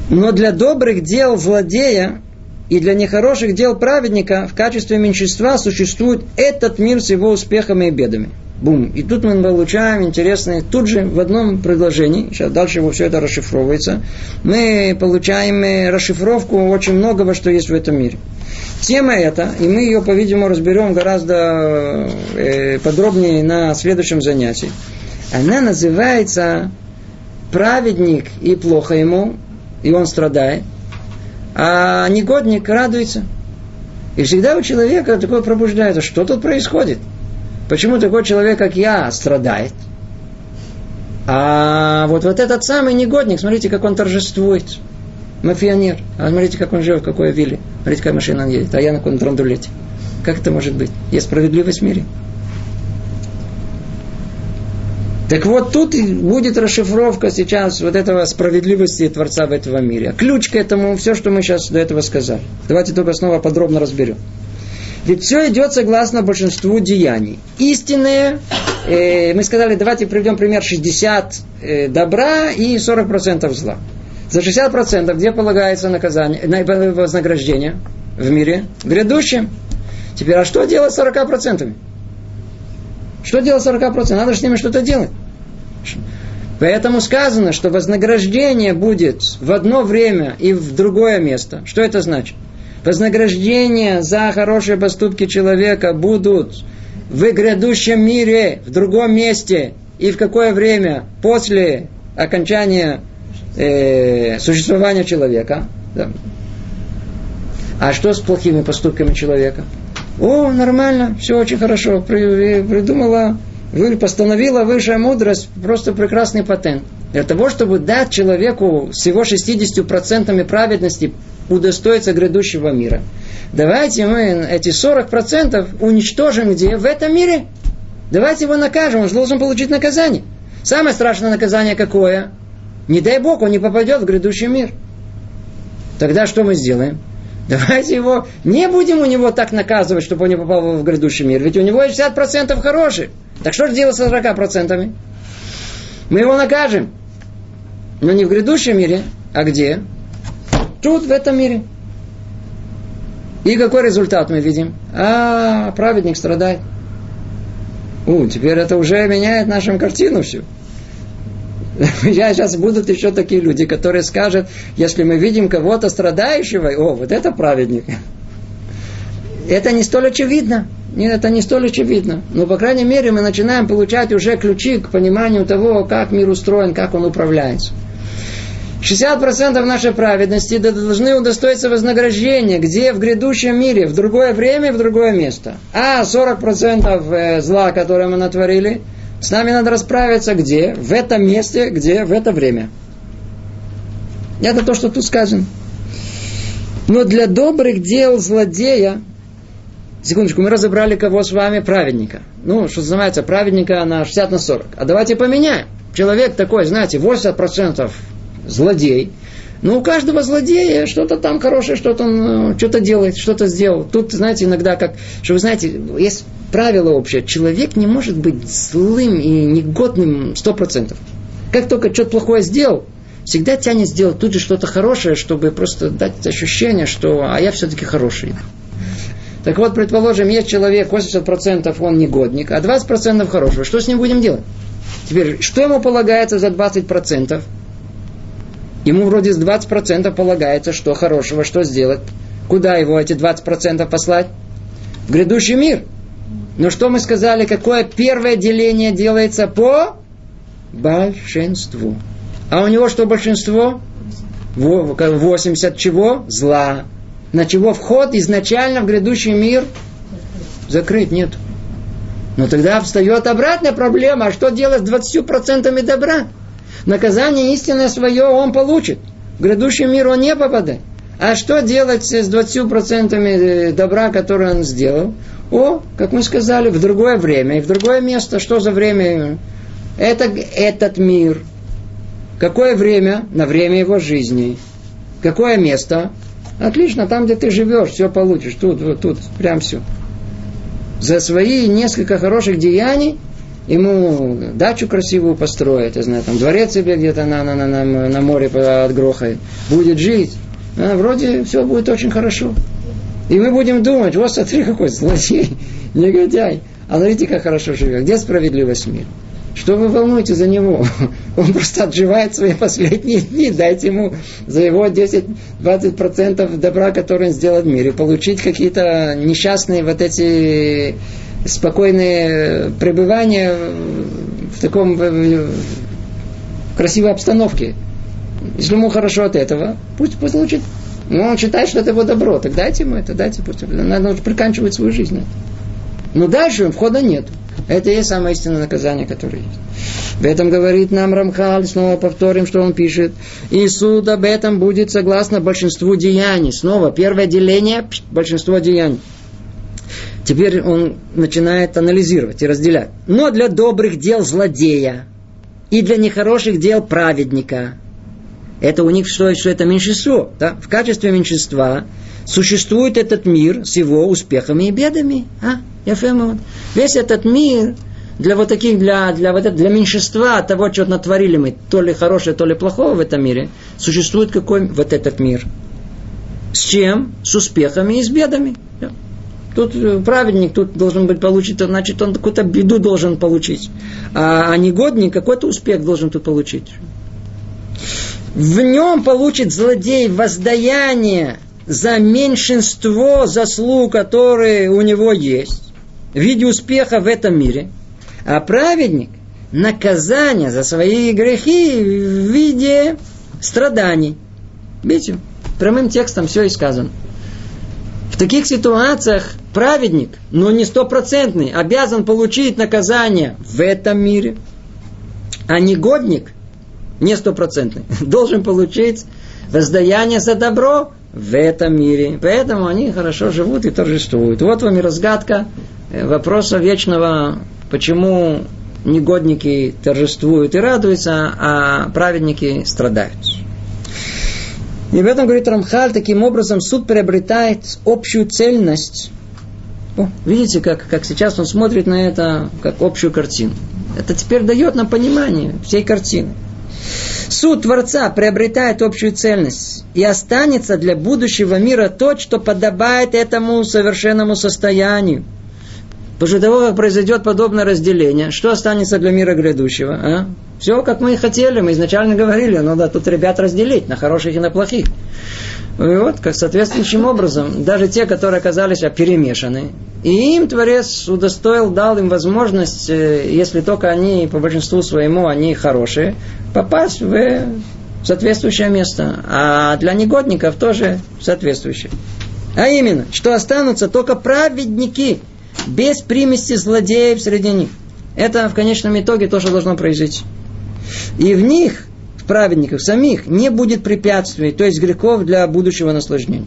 Но для добрых дел злодея и для нехороших дел праведника в качестве меньшинства существует этот мир с его успехами и бедами. Бум. И тут мы получаем интересные, тут же в одном предложении, сейчас дальше все это расшифровывается, мы получаем э, расшифровку очень многого, что есть в этом мире. Тема эта, и мы ее, по-видимому, разберем гораздо э, подробнее на следующем занятии. Она называется праведник и плохо ему, и он страдает, а негодник радуется. И всегда у человека такое пробуждается, что тут происходит? Почему такой человек, как я, страдает? А вот, вот этот самый негодник, смотрите, как он торжествует. Мафионер. А смотрите, как он живет, какой вилле. Смотрите, какая машина он едет. А я на каком драндулете. Как это может быть? Есть справедливость в мире. Так вот, тут будет расшифровка сейчас вот этого справедливости Творца в этом мире. Ключ к этому, все, что мы сейчас до этого сказали. Давайте только снова подробно разберем. Ведь все идет согласно большинству деяний. Истинные, э, мы сказали, давайте приведем пример 60 э, добра и 40% зла. За 60% где полагается наказание, вознаграждение в мире? Грядущем. Теперь, а что делать с 40%? Что делать 40%? Надо же с ними что-то делать. Поэтому сказано, что вознаграждение будет в одно время и в другое место. Что это значит? Вознаграждения за хорошие поступки человека будут в грядущем мире, в другом месте и в какое время после окончания э, существования человека. Да. А что с плохими поступками человека? О, нормально, все очень хорошо, придумала, постановила высшая мудрость, просто прекрасный патент. Для того, чтобы дать человеку всего 60% праведности удостоиться грядущего мира. Давайте мы эти 40% уничтожим где? В этом мире. Давайте его накажем, он же должен получить наказание. Самое страшное наказание какое? Не дай Бог, он не попадет в грядущий мир. Тогда что мы сделаем? Давайте его, не будем у него так наказывать, чтобы он не попал в грядущий мир. Ведь у него 60% хорошие. Так что же делать с 40%? Мы его накажем. Но не в грядущем мире, а где? Тут, в этом мире. И какой результат мы видим? А, праведник страдает. У, теперь это уже меняет нашу картину всю. Я сейчас будут еще такие люди, которые скажут, если мы видим кого-то страдающего, о, вот это праведник. Это не столь очевидно. Нет, это не столь очевидно. Но, по крайней мере, мы начинаем получать уже ключи к пониманию того, как мир устроен, как он управляется. 60% нашей праведности должны удостоиться вознаграждения, где в грядущем мире, в другое время, в другое место. А 40% э, зла, которое мы натворили, с нами надо расправиться где? В этом месте, где? В это время. Это то, что тут сказано. Но для добрых дел злодея Секундочку, мы разобрали кого с вами? Праведника. Ну, что называется, праведника на 60 на 40. А давайте поменяем. Человек такой, знаете, 80% злодей. Ну, у каждого злодея что-то там хорошее, что-то он э, что-то делает, что-то сделал. Тут, знаете, иногда как, что вы знаете, есть правило общее. Человек не может быть злым и негодным 100%. Как только что-то плохое сделал, всегда тянет сделать тут же что-то хорошее, чтобы просто дать ощущение, что а я все-таки хороший. Так вот, предположим, есть человек, 80% он негодник, а 20% хорошего. Что с ним будем делать? Теперь, что ему полагается за 20%? Ему вроде с 20% полагается, что хорошего, что сделать. Куда его эти 20% послать? В грядущий мир. Но что мы сказали, какое первое деление делается по большинству. А у него что большинство? 80 чего? Зла на чего вход изначально в грядущий мир закрыт, нет. Но тогда встает обратная проблема, а что делать с 20% добра? Наказание истинное свое он получит. В грядущий мир он не попадает. А что делать с 20% добра, которые он сделал? О, как мы сказали, в другое время и в другое место. Что за время? Это этот мир. Какое время? На время его жизни. Какое место? Отлично, там, где ты живешь, все получишь. Тут, вот тут, прям все. За свои несколько хороших деяний ему дачу красивую построить, я знаю, там дворец себе где-то на, на, на, на, на море Грохой, будет жить. А, вроде все будет очень хорошо. И мы будем думать, вот смотри, какой злодей, негодяй. А смотрите, как хорошо живет. Где справедливость мира? Что вы волнуете за него? Он просто отживает свои последние дни. Дайте ему за его 10-20% добра, который он сделал в мире, получить какие-то несчастные вот эти спокойные пребывания в таком красивой обстановке. Если ему хорошо от этого, пусть, получит. Но он считает, что это его добро. Так дайте ему это, дайте, пусть. Надо приканчивать свою жизнь. Но дальше входа нет. Это и самое истинное наказание, которое есть. В этом говорит нам Рамхаль, снова повторим, что он пишет. И суд об этом будет согласно большинству деяний. Снова первое деление, большинство деяний. Теперь он начинает анализировать и разделять. Но для добрых дел злодея и для нехороших дел праведника. Это у них что, что это меньшинство. Да? В качестве меньшинства существует этот мир с его успехами и бедами. А? Ефемот. Весь этот мир для вот таких, для, для, вот, для меньшинства того, что натворили мы, то ли хорошее, то ли плохого в этом мире, существует какой вот этот мир. С чем? С успехами и с бедами. Тут э, праведник тут должен быть получить, значит, он какую-то беду должен получить. А, а негодник какой-то успех должен тут получить. В нем получит злодей воздаяние за меньшинство заслуг, которые у него есть в виде успеха в этом мире, а праведник наказание за свои грехи в виде страданий. Видите, прямым текстом все и сказано. В таких ситуациях праведник, но не стопроцентный, обязан получить наказание в этом мире, а негодник, не стопроцентный, должен получить воздаяние за добро в этом мире. Поэтому они хорошо живут и торжествуют. Вот вам и разгадка вопроса вечного, почему негодники торжествуют и радуются, а праведники страдают. И в этом говорит Рамхаль, таким образом суд приобретает общую цельность. О, видите, как, как сейчас он смотрит на это, как общую картину. Это теперь дает нам понимание всей картины. Суд Творца приобретает общую цельность и останется для будущего мира то, что подобает этому совершенному состоянию – После того, как произойдет подобное разделение, что останется для мира грядущего? А? Все, как мы и хотели, мы изначально говорили, надо тут ребят разделить на хороших и на плохих. И вот, как соответствующим образом, даже те, которые оказались перемешаны, и им Творец удостоил, дал им возможность, э, если только они по большинству своему, они хорошие, попасть в соответствующее место. А для негодников тоже соответствующее. А именно, что останутся только праведники, без примеси злодеев среди них. Это в конечном итоге тоже должно произойти. И в них, в праведниках самих, не будет препятствий, то есть грехов для будущего наслаждения.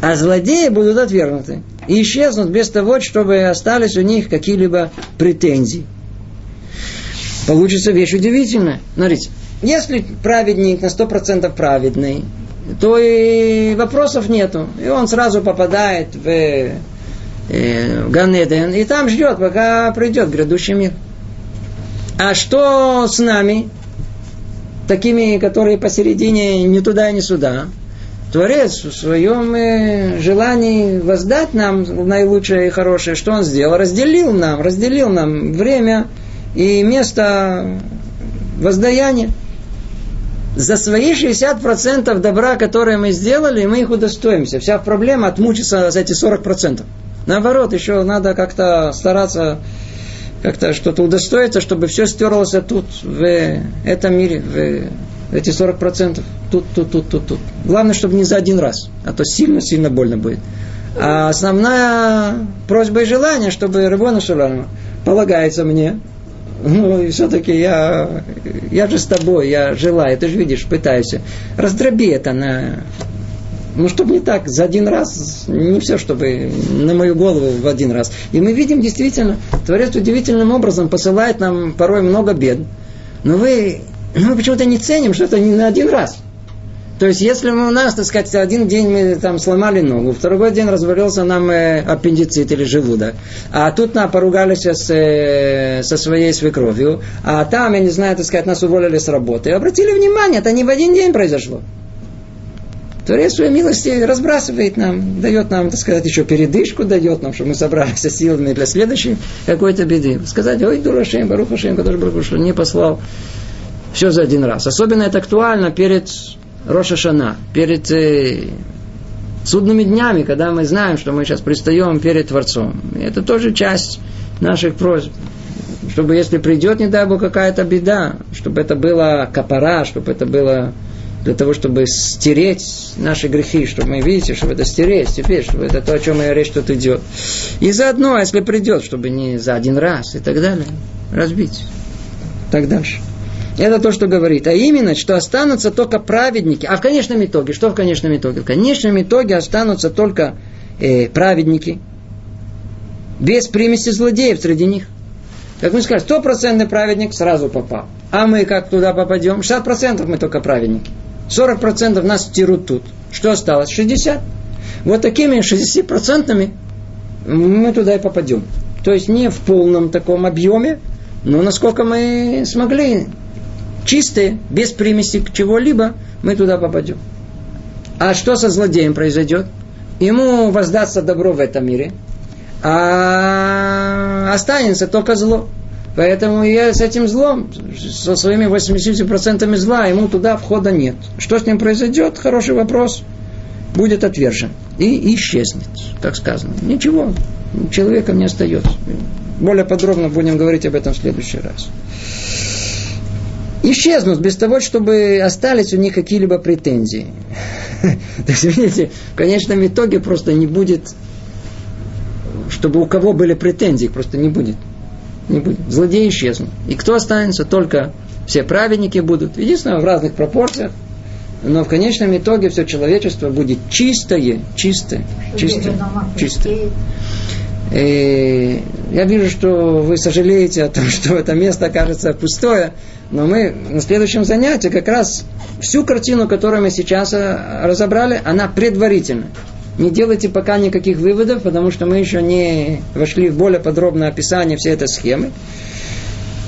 А злодеи будут отвергнуты и исчезнут без того, чтобы остались у них какие-либо претензии. Получится вещь удивительная. Смотрите, если праведник на сто процентов праведный, то и вопросов нету. И он сразу попадает в э, Ганеден, и там ждет, пока придет грядущий мир. А что с нами, такими, которые посередине ни туда, ни сюда? Творец в своем э, желании воздать нам наилучшее и хорошее, что он сделал? Разделил нам, разделил нам время и место воздаяния. За свои 60% добра, которые мы сделали, мы их удостоимся. Вся проблема отмучиться за эти 40%. Наоборот, еще надо как-то стараться как-то что-то удостоиться, чтобы все стерлось тут, в этом мире, в эти 40%. Тут, тут, тут, тут, тут. Главное, чтобы не за один раз, а то сильно-сильно больно будет. А основная просьба и желание, чтобы Рыбона Шалама полагается мне, ну, и все-таки я, я же с тобой, я желаю, ты же видишь, пытаюсь. Раздроби это на ну, чтобы не так, за один раз, не все, чтобы на мою голову в один раз. И мы видим действительно, Творец удивительным образом посылает нам порой много бед. Но вы, мы почему-то не ценим, что это не на один раз. То есть, если мы у нас, так сказать, один день мы там сломали ногу, второй день развалился нам э, аппендицит или желудок, а тут на поругались с, э, со своей свекровью, а там, я не знаю, так сказать, нас уволили с работы. Обратили внимание, это не в один день произошло. Творец своей милости разбрасывает нам, дает нам, так сказать, еще передышку дает нам, чтобы мы собрались со силами для следующей какой-то беды. Сказать, ой, дурашем, барухашем, который что не послал. Все за один раз. Особенно это актуально перед Роша Шана, перед э, судными днями, когда мы знаем, что мы сейчас пристаем перед Творцом. И это тоже часть наших просьб. Чтобы если придет, не дай Бог, какая-то беда, чтобы это было капара, чтобы это было для того, чтобы стереть наши грехи, чтобы мы видите, чтобы это стереть теперь, чтобы это то, о чем я речь тут идет. И заодно, если придет, чтобы не за один раз и так далее, разбить. Так дальше. Это то, что говорит. А именно, что останутся только праведники. А в конечном итоге, что в конечном итоге? В конечном итоге останутся только э, праведники, без примеси злодеев среди них. Как мы сказали, стопроцентный праведник сразу попал. А мы как туда попадем? 60% мы только праведники. 40% нас тирут тут. Что осталось? 60. Вот такими 60% мы туда и попадем. То есть не в полном таком объеме, но насколько мы смогли, чистые, без примеси к чего-либо, мы туда попадем. А что со злодеем произойдет? Ему воздастся добро в этом мире, а останется только зло. Поэтому я с этим злом, со своими 80% зла, ему туда входа нет. Что с ним произойдет? Хороший вопрос. Будет отвержен. И исчезнет, как сказано. Ничего, человека не остается. Более подробно будем говорить об этом в следующий раз. Исчезнут без того, чтобы остались у них какие-либо претензии. То есть, видите, в конечном итоге просто не будет, чтобы у кого были претензии, просто не будет не будет. Злодеи исчезнут. И кто останется? Только все праведники будут. Единственное, в разных пропорциях. Но в конечном итоге все человечество будет чистое, чистое, чистое, чистое. И я вижу, что вы сожалеете о том, что это место кажется пустое, но мы на следующем занятии как раз всю картину, которую мы сейчас э, разобрали, она предварительная. Не делайте пока никаких выводов, потому что мы еще не вошли в более подробное описание всей этой схемы.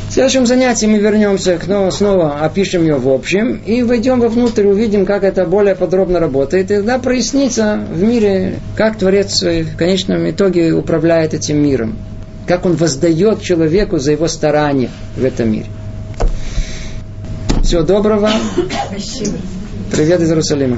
В следующем занятии мы вернемся к ну, снова опишем ее в общем и войдем вовнутрь, увидим, как это более подробно работает. И тогда прояснится в мире, как Творец в конечном итоге управляет этим миром. Как он воздает человеку за его старания в этом мире. Всего доброго. Спасибо. Привет из Иерусалима.